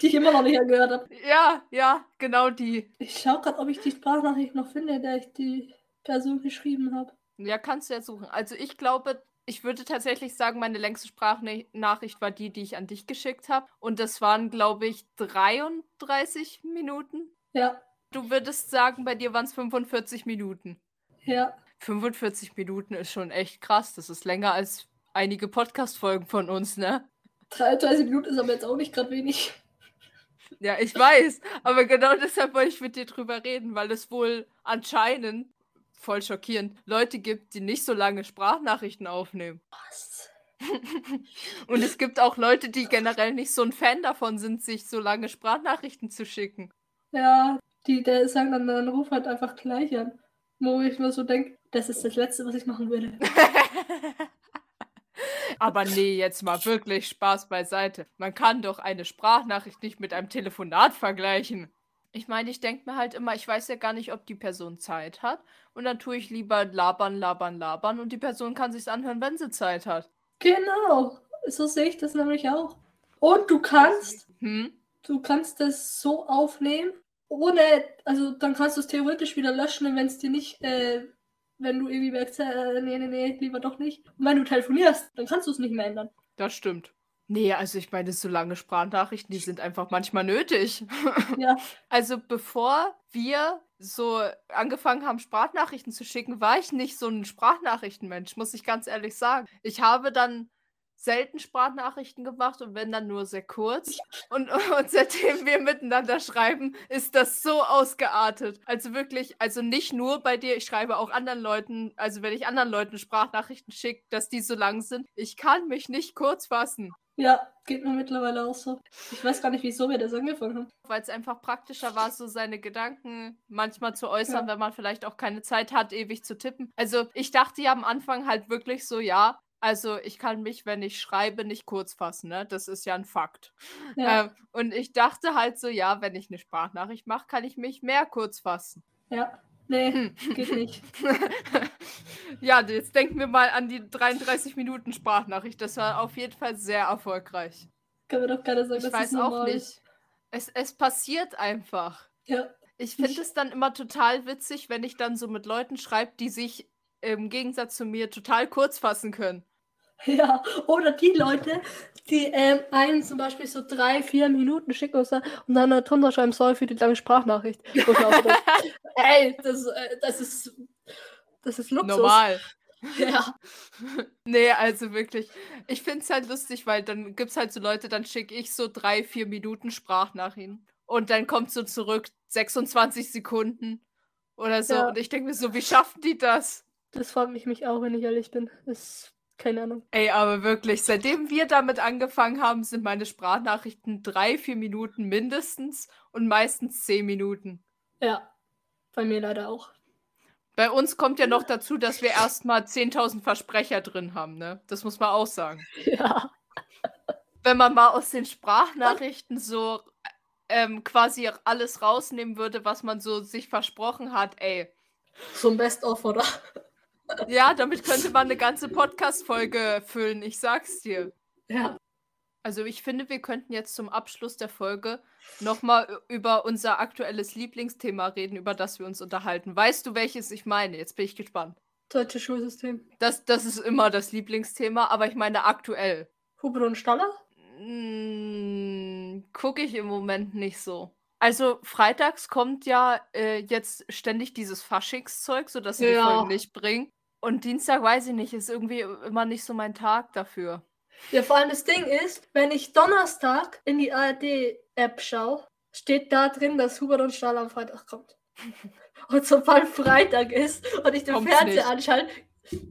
Die ich immer noch nicht angehört habe. Ja, ja, genau die. Ich schau gerade, ob ich die Sprachnachricht noch finde, der ich die Person geschrieben habe. Ja, kannst du ja suchen. Also ich glaube, ich würde tatsächlich sagen, meine längste Sprachnachricht war die, die ich an dich geschickt habe. Und das waren, glaube ich, 33 Minuten. Ja, Du würdest sagen, bei dir waren es 45 Minuten. ja. 45 Minuten ist schon echt krass. Das ist länger als einige Podcast-Folgen von uns, ne? 33 Minuten ist aber jetzt auch nicht gerade wenig. Ja, ich weiß. Aber genau deshalb wollte ich mit dir drüber reden, weil es wohl anscheinend, voll schockierend, Leute gibt, die nicht so lange Sprachnachrichten aufnehmen. Was? Und es gibt auch Leute, die generell nicht so ein Fan davon sind, sich so lange Sprachnachrichten zu schicken. Ja, die, der sagen dann, dann ruf halt einfach gleich an. Wo ich mir so denke, das ist das Letzte, was ich machen würde. Aber nee, jetzt mal wirklich Spaß beiseite. Man kann doch eine Sprachnachricht nicht mit einem Telefonat vergleichen. Ich meine, ich denke mir halt immer, ich weiß ja gar nicht, ob die Person Zeit hat. Und dann tue ich lieber labern, labern, labern und die Person kann sich's anhören, wenn sie Zeit hat. Genau, so sehe ich das nämlich auch. Und du kannst, Hm? du kannst das so aufnehmen, ohne, also dann kannst du es theoretisch wieder löschen, wenn es dir nicht, äh, wenn du irgendwie merkst, äh, nee, nee, nee, lieber doch nicht. Und wenn du telefonierst, dann kannst du es nicht mehr ändern. Das stimmt. Nee, also ich meine, so lange Sprachnachrichten, die sind einfach manchmal nötig. Ja. Also bevor wir so angefangen haben, Sprachnachrichten zu schicken, war ich nicht so ein Sprachnachrichtenmensch, muss ich ganz ehrlich sagen. Ich habe dann selten Sprachnachrichten gemacht und wenn dann nur sehr kurz. Und, und seitdem wir miteinander schreiben, ist das so ausgeartet. Also wirklich, also nicht nur bei dir, ich schreibe auch anderen Leuten, also wenn ich anderen Leuten Sprachnachrichten schicke, dass die so lang sind, ich kann mich nicht kurz fassen. Ja, geht mir mittlerweile auch so. Ich weiß gar nicht, wieso wir das angefangen haben. weil es einfach praktischer war, so seine Gedanken manchmal zu äußern, wenn man vielleicht auch keine Zeit hat, ewig zu tippen. Also ich dachte ja am Anfang halt wirklich so, ja, also ich kann mich, wenn ich schreibe, nicht kurz fassen, ne? Das ist ja ein Fakt. Ja, Ähm, und ich dachte halt so, ja, wenn ich eine Sprachnachricht mache, kann ich mich mehr kurz fassen. ja. Nee, Hm. geht nicht. ja, jetzt denken wir mal an die 33 Minuten Sprachnachricht. Das war auf jeden Fall sehr erfolgreich. Kann mir doch keiner sagen, Ich dass weiß das auch normal ist. nicht. Es, es passiert einfach. Ja, Ich finde es dann immer total witzig, wenn ich dann so mit Leuten schreibe, die sich im Gegensatz zu mir total kurz fassen können. ja. Oder die Leute, die ähm, einen zum Beispiel so drei, vier Minuten schicken und, sagen- und dann drunter schreiben, sorry für die lange Sprachnachricht. Denke, Ey, das, äh, das ist das ist Luxus. Normal. Ja. Nee, also wirklich. Ich finde es halt lustig, weil dann gibt es halt so Leute, dann schicke ich so drei, vier Minuten Sprachnachrichten. Und dann kommt so zurück 26 Sekunden oder so. Ja. Und ich denke mir so, wie schaffen die das? Das frage ich mich auch, wenn ich ehrlich bin. Das keine Ahnung. Ey, aber wirklich, seitdem wir damit angefangen haben, sind meine Sprachnachrichten drei, vier Minuten mindestens und meistens zehn Minuten. Ja. Bei mir leider auch. Bei uns kommt ja noch dazu, dass wir erstmal 10.000 Versprecher drin haben, ne? Das muss man auch sagen. Ja. Wenn man mal aus den Sprachnachrichten so ähm, quasi alles rausnehmen würde, was man so sich versprochen hat, ey. So ein Best-of, oder? Ja, damit könnte man eine ganze Podcast-Folge füllen, ich sag's dir. Ja. Also ich finde, wir könnten jetzt zum Abschluss der Folge nochmal über unser aktuelles Lieblingsthema reden, über das wir uns unterhalten. Weißt du, welches ich meine? Jetzt bin ich gespannt. Deutsche Schulsystem. Das, das ist immer das Lieblingsthema, aber ich meine aktuell. Hubert und Staller? Hm, Gucke ich im Moment nicht so. Also freitags kommt ja äh, jetzt ständig dieses Faschingszeug, sodass sie die Ja. Folgen nicht bringen. Und Dienstag weiß ich nicht, ist irgendwie immer nicht so mein Tag dafür. Ja, vor allem das Ding ist, wenn ich Donnerstag in die ARD-App schaue, steht da drin, dass Hubert und Stahl am Freitag kommt. Und sobald Freitag ist und ich den Kommt's Fernseher nicht. anschalte,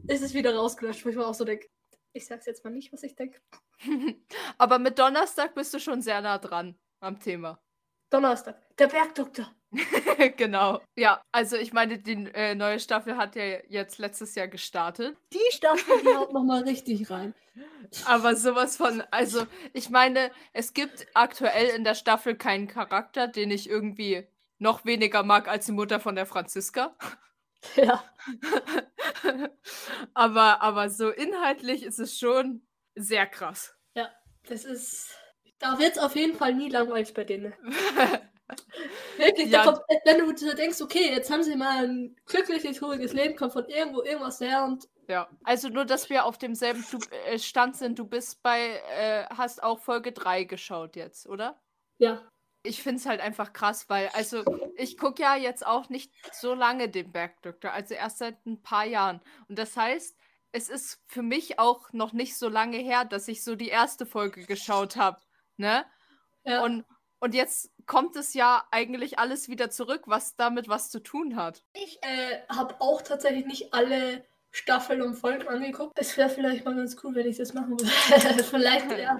ist es wieder rausgelöscht, wo ich mir auch so denke, ich sag's jetzt mal nicht, was ich denke. Aber mit Donnerstag bist du schon sehr nah dran am Thema. Donnerstag, der Bergdoktor. genau. Ja, also ich meine, die äh, neue Staffel hat ja jetzt letztes Jahr gestartet. Die Staffel, die haut nochmal richtig rein. Aber sowas von, also ich meine, es gibt aktuell in der Staffel keinen Charakter, den ich irgendwie noch weniger mag als die Mutter von der Franziska. Ja. aber, aber so inhaltlich ist es schon sehr krass. Das ist. Da wird's auf jeden Fall nie langweilig bei denen. Wirklich, Ja. kommt, wenn du denkst, okay, jetzt haben sie mal ein glückliches, ruhiges Leben, kommt von irgendwo irgendwas her und ja, also nur, dass wir auf demselben äh, Stand sind. Du bist bei, äh, hast auch Folge 3 geschaut jetzt, oder? ja. Ich finde es halt einfach krass, weil, also, ich gucke ja jetzt auch nicht so lange den Bergdoktor, also erst seit ein paar Jahren. Und das heißt, es ist für mich auch noch nicht so lange her, dass ich so die erste Folge geschaut habe, ne? ja. Und, und jetzt kommt es ja eigentlich alles wieder zurück, was damit was zu tun hat. Ich äh, habe auch tatsächlich nicht alle Staffeln und Folgen angeguckt. Es wäre vielleicht mal ganz cool, wenn ich das machen würde. vielleicht, ja.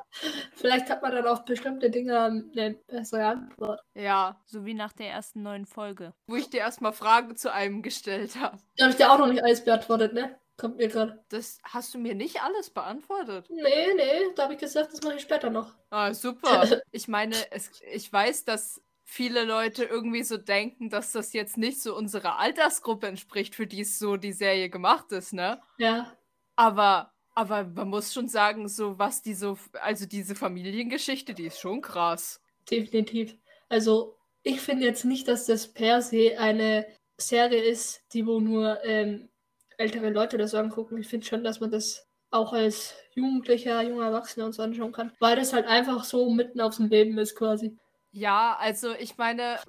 Vielleicht hat man dann auf bestimmte Dinge eine bessere Antwort. Ja, So wie nach der ersten neuen Folge. wo ich dir erstmal Fragen zu einem gestellt habe. Da habe ich dir auch noch nicht alles beantwortet, ne? Kommt mir gerade. Das hast du mir nicht alles beantwortet. Nee, nee, da habe ich gesagt, das mache ich später noch. Ah, super. Ich meine, es, ich weiß, dass viele Leute irgendwie so denken, dass das jetzt nicht so unserer Altersgruppe entspricht, für die es so die Serie gemacht ist, ne? Ja. Aber, aber man muss schon sagen, so was die so, also diese Familiengeschichte, die ist schon krass. Definitiv. Also, ich finde jetzt nicht, dass das per se eine Serie ist, die wo nur ähm, ältere Leute das angucken. Ich finde schon, dass man das auch als Jugendlicher, junger Erwachsener und so anschauen kann, weil das halt einfach so mitten aufs Leben ist quasi. Ja, also ich meine,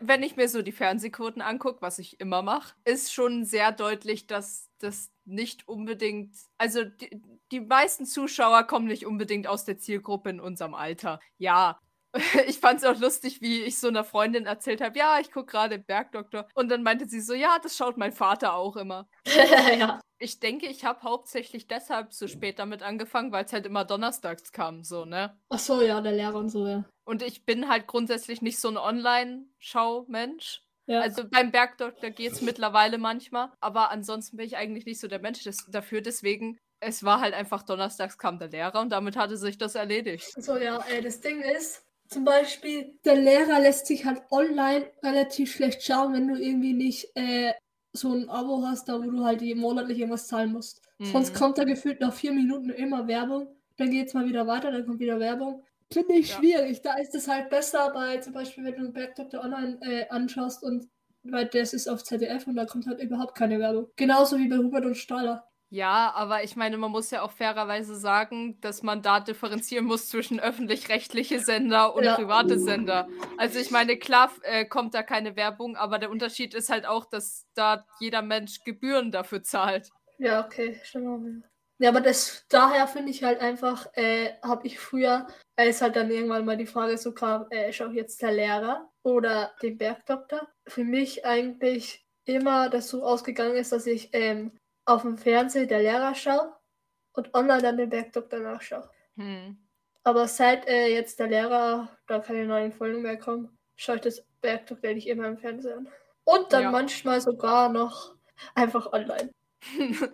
wenn ich mir so die Fernsehquoten angucke, was ich immer mache, ist schon sehr deutlich, dass das nicht unbedingt, also die, die meisten Zuschauer kommen nicht unbedingt aus der Zielgruppe in unserem Alter. Ja. Ich fand es auch lustig, wie ich so einer Freundin erzählt habe, ja, ich gucke gerade Bergdoktor. Und dann meinte sie so, ja, das schaut mein Vater auch immer. ja. Ich denke, ich habe hauptsächlich deshalb so spät damit angefangen, weil es halt immer donnerstags kam, so, ne? Ach so, ja, der Lehrer und so, ja. Und ich bin halt grundsätzlich nicht so ein Online-Schau-Mensch. Ja. Also beim Bergdoktor geht es mittlerweile manchmal, aber ansonsten bin ich eigentlich nicht so der Mensch des, dafür. Deswegen, es war halt einfach donnerstags kam der Lehrer und damit hatte sich das erledigt. So, ja, ey, das Ding ist, zum Beispiel, der Lehrer lässt sich halt online relativ schlecht schauen, wenn du irgendwie nicht äh, so ein Abo hast, da wo du halt monatlich irgendwas zahlen musst. Sonst Mhm. kommt da gefühlt nach vier Minuten immer Werbung, dann geht's mal wieder weiter, dann kommt wieder Werbung. Finde ich Ja. schwierig. Da ist es halt besser bei, zum Beispiel, wenn du Bergdoktor online äh, anschaust und weil das ist auf ZDF und da kommt halt überhaupt keine Werbung. Genauso wie bei Hubert und Stahler. Ja, aber ich meine, man muss ja auch fairerweise sagen, dass man da differenzieren muss zwischen öffentlich-rechtliche Sender und Ja. private Sender. Also ich meine, klar äh, kommt da keine Werbung, aber der Unterschied ist halt auch, dass da jeder Mensch Gebühren dafür zahlt. Ja, okay, stimmt auch. Ja, aber das, daher finde ich halt einfach, äh, habe ich früher, als halt dann irgendwann mal die Frage so kam, äh, schau ich jetzt der Lehrer oder den Bergdoktor, für mich eigentlich immer das so ausgegangen ist, dass ich ähm, auf dem Fernseher der Lehrer schaue und online dann den Bergdoktor nachschaue. Hm. Aber seit äh, jetzt der Lehrer da keine neuen Folgen mehr kommen, schaue ich das Bergdoktor nicht immer im Fernsehen an. Und dann Ja. manchmal sogar noch einfach online.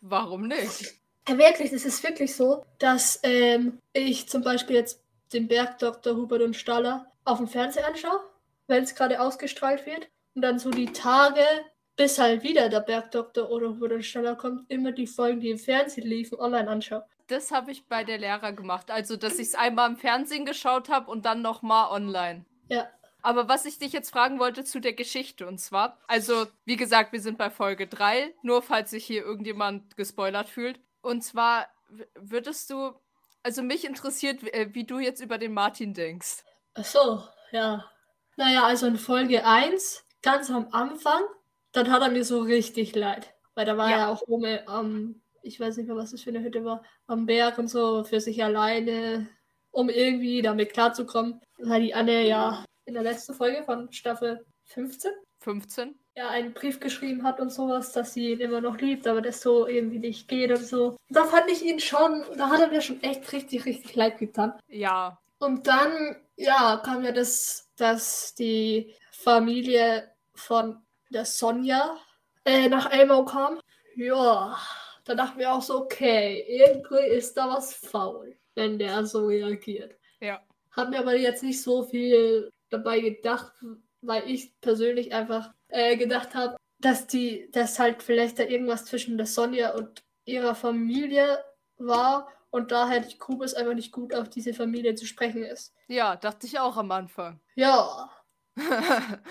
Warum nicht? Ja, wirklich, es ist wirklich so, dass ähm, ich zum Beispiel jetzt den Bergdoktor Hubert und Staller auf dem Fernseher anschaue, wenn es gerade ausgestrahlt wird. Und dann so die Tage bis halt wieder der Bergdoktor oder wo der schneller kommt, immer die Folgen, die im Fernsehen liefen, online anschaue. Das habe ich bei der Lehrer gemacht. Also, dass ich es einmal im Fernsehen geschaut habe und dann nochmal online. Ja. Aber was ich dich jetzt fragen wollte zu der Geschichte, und zwar, also, wie gesagt, wir sind bei Folge 3, nur falls sich hier irgendjemand gespoilert fühlt. Und zwar würdest du, also mich interessiert, äh, wie du jetzt über den Martin denkst. Ach so, ja. Naja, also in Folge 1, ganz am Anfang, dann hat er mir so richtig leid. Weil da war Ja. er auch oben am, ich weiß nicht mehr, was das für eine Hütte war, am Berg und so, für sich alleine, um irgendwie damit klarzukommen. Weil die Anne ja in der letzten Folge von Staffel 15 15? ja einen Brief geschrieben hat und sowas, dass sie ihn immer noch liebt, aber das so irgendwie nicht geht und so. Da fand ich ihn schon, da hat er mir schon echt richtig, richtig leid getan. Ja. Und dann, ja, kam ja das, dass die Familie von der Sonja äh, nach Elmau kam. Ja, da dachten wir auch so, okay, irgendwie ist da was faul, wenn der so reagiert. Ja. Hab mir aber jetzt nicht so viel dabei gedacht, weil ich persönlich einfach äh, gedacht habe, dass die, dass halt vielleicht da irgendwas zwischen der Sonja und ihrer Familie war und da halt Kubis einfach nicht gut auf diese Familie zu sprechen ist. Ja, dachte ich auch am Anfang. Ja,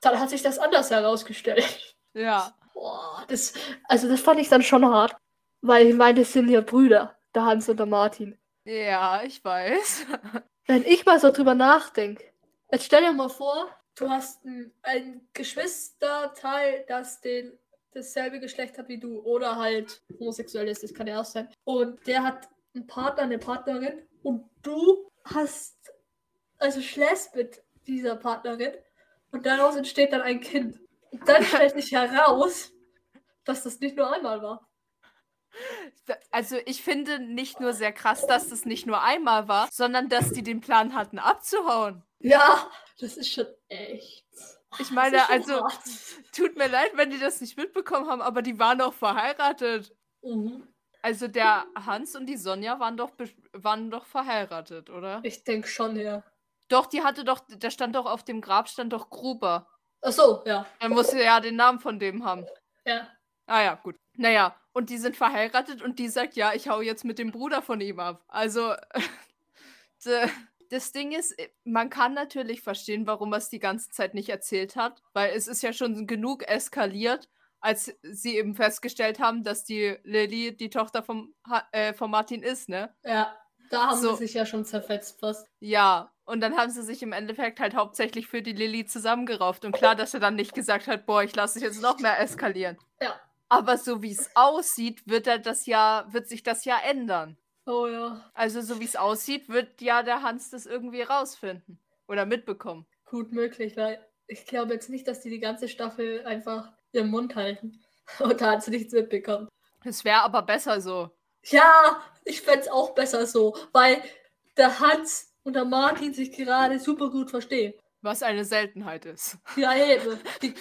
dann hat sich das anders herausgestellt. ja. Boah, das, also das fand ich dann schon hart, weil ich meine, das sind ja Brüder, der Hans und der Martin. Ja, ich weiß. Wenn ich mal so drüber nachdenke, jetzt stell dir mal vor, du hast ein, ein Geschwisterteil, das den, dasselbe Geschlecht hat wie du oder halt homosexuell ist, das kann ja auch sein. Und der hat einen Partner, eine Partnerin und du hast, also schläfst mit dieser Partnerin und daraus entsteht dann ein Kind. Und dann stellt sich heraus, dass das nicht nur einmal war. Also ich finde nicht nur sehr krass, dass das nicht nur einmal war, sondern dass die den Plan hatten abzuhauen. Ja, das ist schon echt. Ich meine, also hart. tut mir leid, wenn die das nicht mitbekommen haben, aber die waren doch verheiratet. Mhm. Also der Hans und die Sonja waren doch waren doch verheiratet, oder? Ich denke schon, ja. Doch, die hatte doch, da stand doch auf dem Grab stand doch Gruber. Ach so, ja. Er musste ja den Namen von dem haben. Ja. Ah ja, gut. Naja, und die sind verheiratet und die sagt, ja, ich hau jetzt mit dem Bruder von ihm ab. Also, das Ding ist, äh, man kann natürlich verstehen, warum er es die ganze Zeit nicht erzählt hat, weil es ist ja schon genug eskaliert, als sie eben festgestellt haben, dass die Lilly die Tochter vom, äh, von Martin ist, ne? Ja. Da haben So. sie sich ja schon zerfetzt fast. Ja, und dann haben sie sich im Endeffekt halt hauptsächlich für die Lilly zusammengerauft. Und klar, dass er dann nicht gesagt hat, boah, ich lasse dich jetzt noch mehr eskalieren. Ja. Aber so wie es aussieht, wird er das ja, wird sich das ja ändern. Oh ja. Also so wie es aussieht, wird ja der Hans das irgendwie rausfinden oder mitbekommen. Gut möglich, weil ich glaube jetzt nicht, dass die die ganze Staffel einfach ihren Mund halten. Und da hat sie nichts mitbekommen. Es wäre aber besser so. Ja, ich fände es auch besser so, weil der Hans und der Martin sich gerade super gut verstehen. Was eine Seltenheit ist. Ja, eben. Die,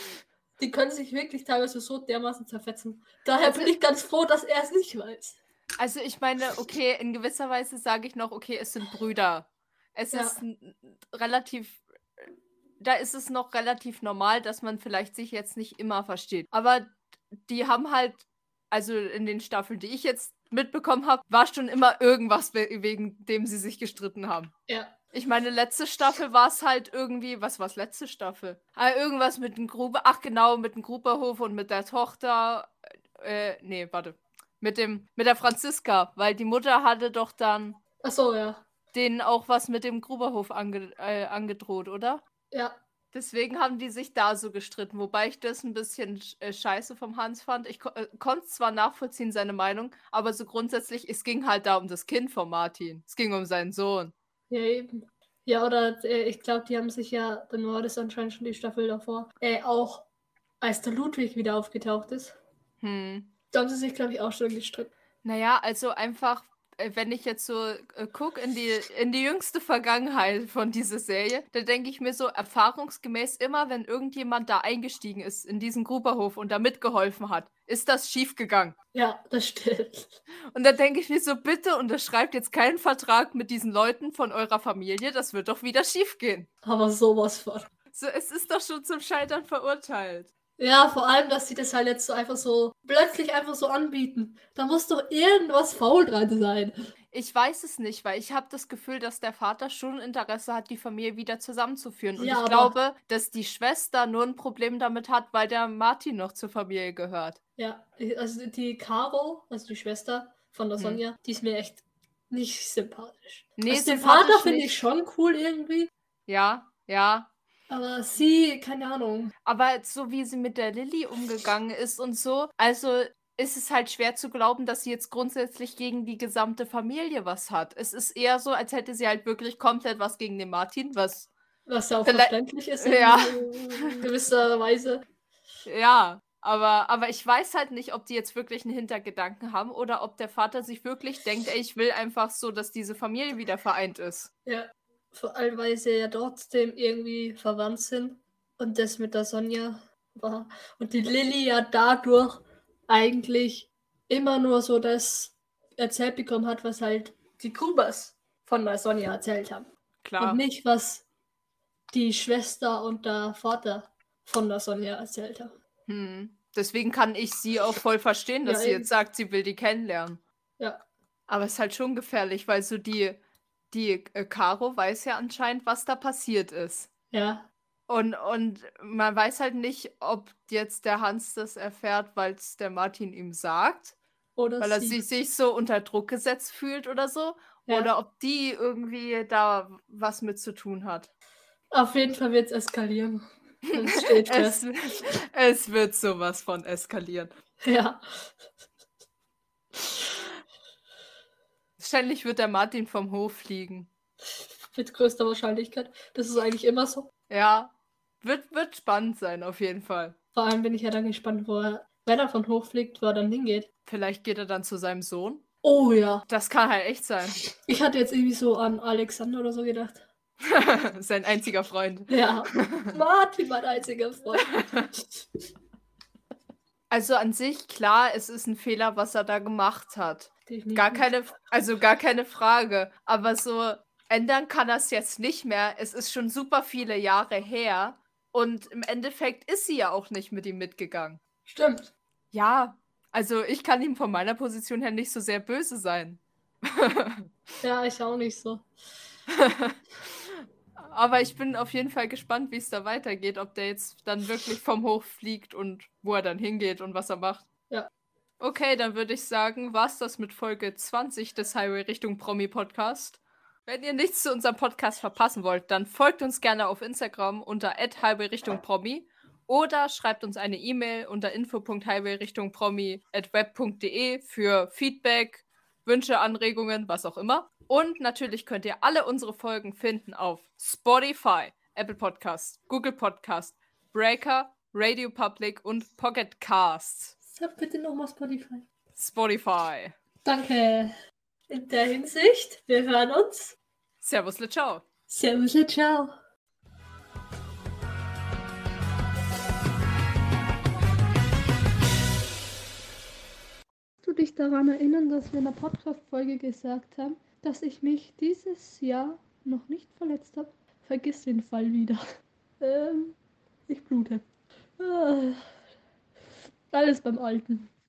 die können sich wirklich teilweise so dermaßen zerfetzen. Daher bin ich ganz froh, dass er es nicht weiß. Also ich meine, okay, in gewisser Weise sage ich noch, okay, es sind Brüder. Es Ja. ist relativ, da ist es noch relativ normal, dass man vielleicht sich jetzt nicht immer versteht. Aber die haben halt, also in den Staffeln, die ich jetzt mitbekommen habe, war schon immer irgendwas, we- wegen dem sie sich gestritten haben. Ja. Ich meine, letzte Staffel war es halt irgendwie, was war es letzte Staffel? Ah, irgendwas mit dem Gruber, ach genau, mit dem Gruberhof und mit der Tochter, äh, nee, warte, mit dem, mit der Franziska, weil die Mutter hatte doch dann Ach so, ja. denen auch was mit dem Gruberhof ange, äh, angedroht, oder? Ja. Deswegen haben die sich da so gestritten, wobei ich das ein bisschen sch- äh, scheiße vom Hans fand. Ich äh, konnte zwar nachvollziehen, seine Meinung, aber so grundsätzlich, es ging halt da um das Kind von Martin. Es ging um seinen Sohn. Ja, eben. Ja, oder äh, ich glaube, die haben sich ja, dann war das anscheinend schon die Staffel davor, äh, auch als der Ludwig wieder aufgetaucht ist. Hm. Da haben sie sich, glaube ich, auch schon gestritten. Naja, also einfach, wenn ich jetzt so äh, gucke in die, in die jüngste Vergangenheit von dieser Serie, da denke ich mir so, erfahrungsgemäß immer, wenn irgendjemand da eingestiegen ist in diesen Gruberhof und da mitgeholfen hat, ist das schiefgegangen. Ja, das stimmt. Und da denke ich mir so, bitte unterschreibt jetzt keinen Vertrag mit diesen Leuten von eurer Familie, das wird doch wieder schiefgehen. Aber sowas von. So, es ist doch schon zum Scheitern verurteilt. Ja, vor allem, dass sie das halt jetzt so einfach so plötzlich einfach so anbieten. Da muss doch irgendwas faul dran sein. Ich weiß es nicht, weil ich habe das Gefühl, dass der Vater schon Interesse hat, die Familie wieder zusammenzuführen. Und Ja, ich glaube, dass die Schwester nur ein Problem damit hat, weil der Martin noch zur Familie gehört. Ja, also die Caro, also die Schwester von der Hm. Sonja, die ist mir echt nicht sympathisch. Nee, also den Vater finde ich schon cool irgendwie, Ja, ja. Aber sie, keine Ahnung. Aber so wie sie mit der Lilly umgegangen ist und so, also ist es halt schwer zu glauben, dass sie jetzt grundsätzlich gegen die gesamte Familie was hat. Es ist eher so, als hätte sie halt wirklich komplett was gegen den Martin, was Was ja auch verständlich ist Ja. in gewisser Weise. Ja, aber, aber ich weiß halt nicht, ob die jetzt wirklich einen Hintergedanken haben oder ob der Vater sich wirklich denkt, ey, ich will einfach so, dass diese Familie wieder vereint ist. Ja, vor allem, weil sie ja trotzdem irgendwie verwandt sind und das mit der Sonja war. Und die Lilly ja dadurch eigentlich immer nur so das erzählt bekommen hat, was halt die Grubers von der Sonja erzählt haben. Klar. Und nicht, was die Schwester und der Vater von der Sonja erzählt haben. Hm. Deswegen kann ich sie auch voll verstehen, dass Ja, sie eben. jetzt sagt, sie will die kennenlernen. Ja. Aber es ist halt schon gefährlich, weil so die, die äh, Caro weiß ja anscheinend, was da passiert ist. Ja, Und, und man weiß halt nicht, ob jetzt der Hans das erfährt, weil es der Martin ihm sagt, oder weil er sie. sich, so unter Druck gesetzt fühlt oder so. Ja. Oder ob die irgendwie da was mit zu tun hat. Auf jeden Fall wird es eskalieren. Das steht Es, es wird sowas von eskalieren. Ja. Ständig wird der Martin vom Hof fliegen. Mit größter Wahrscheinlichkeit. Das ist eigentlich immer so. Ja, wird, wird spannend sein, auf jeden Fall. Vor allem bin ich ja dann gespannt, wo er, wenn er von hochfliegt, wo er dann hingeht. Vielleicht geht er dann zu seinem Sohn. Oh ja. Das kann halt echt sein. Ich hatte jetzt irgendwie so an Alexander oder so gedacht. Sein einziger Freund. Ja. Martin, mein einziger Freund. Also an sich, klar, es ist ein Fehler, was er da gemacht hat. Definitiv. Gar keine, also gar keine Frage. Aber so ändern kann er es jetzt nicht mehr. Es ist schon super viele Jahre her. Und im Endeffekt ist sie ja auch nicht mit ihm mitgegangen. Stimmt. Ja, also ich kann ihm von meiner Position her nicht so sehr böse sein. Ja, ich auch nicht so. Aber ich bin auf jeden Fall gespannt, wie es da weitergeht, ob der jetzt dann wirklich vom Hof fliegt und wo er dann hingeht und was er macht. Ja. Okay, dann würde ich sagen, war's das mit Folge 20 des Highway Richtung Promi Podcast. Wenn ihr nichts zu unserem Podcast verpassen wollt, dann folgt uns gerne auf Instagram unter Highway Richtung Promi oder schreibt uns eine E-Mail unter info.highwayrichtungpromi@web.de für Feedback, Wünsche, Anregungen, was auch immer. Und natürlich könnt ihr alle unsere Folgen finden auf Spotify, Apple Podcast, Google Podcast, Breaker, Radio Public und Pocket Casts. Sag bitte nochmal Spotify. Spotify. Danke. In der Hinsicht, wir hören uns. Servus, le ciao. Servus, und ciao. Dich daran erinnern, dass wir in der Podcast-Folge gesagt haben, dass ich mich dieses Jahr noch nicht verletzt habe? Vergiss den Fall wieder. Ähm, ich blute. Ah, alles beim Alten.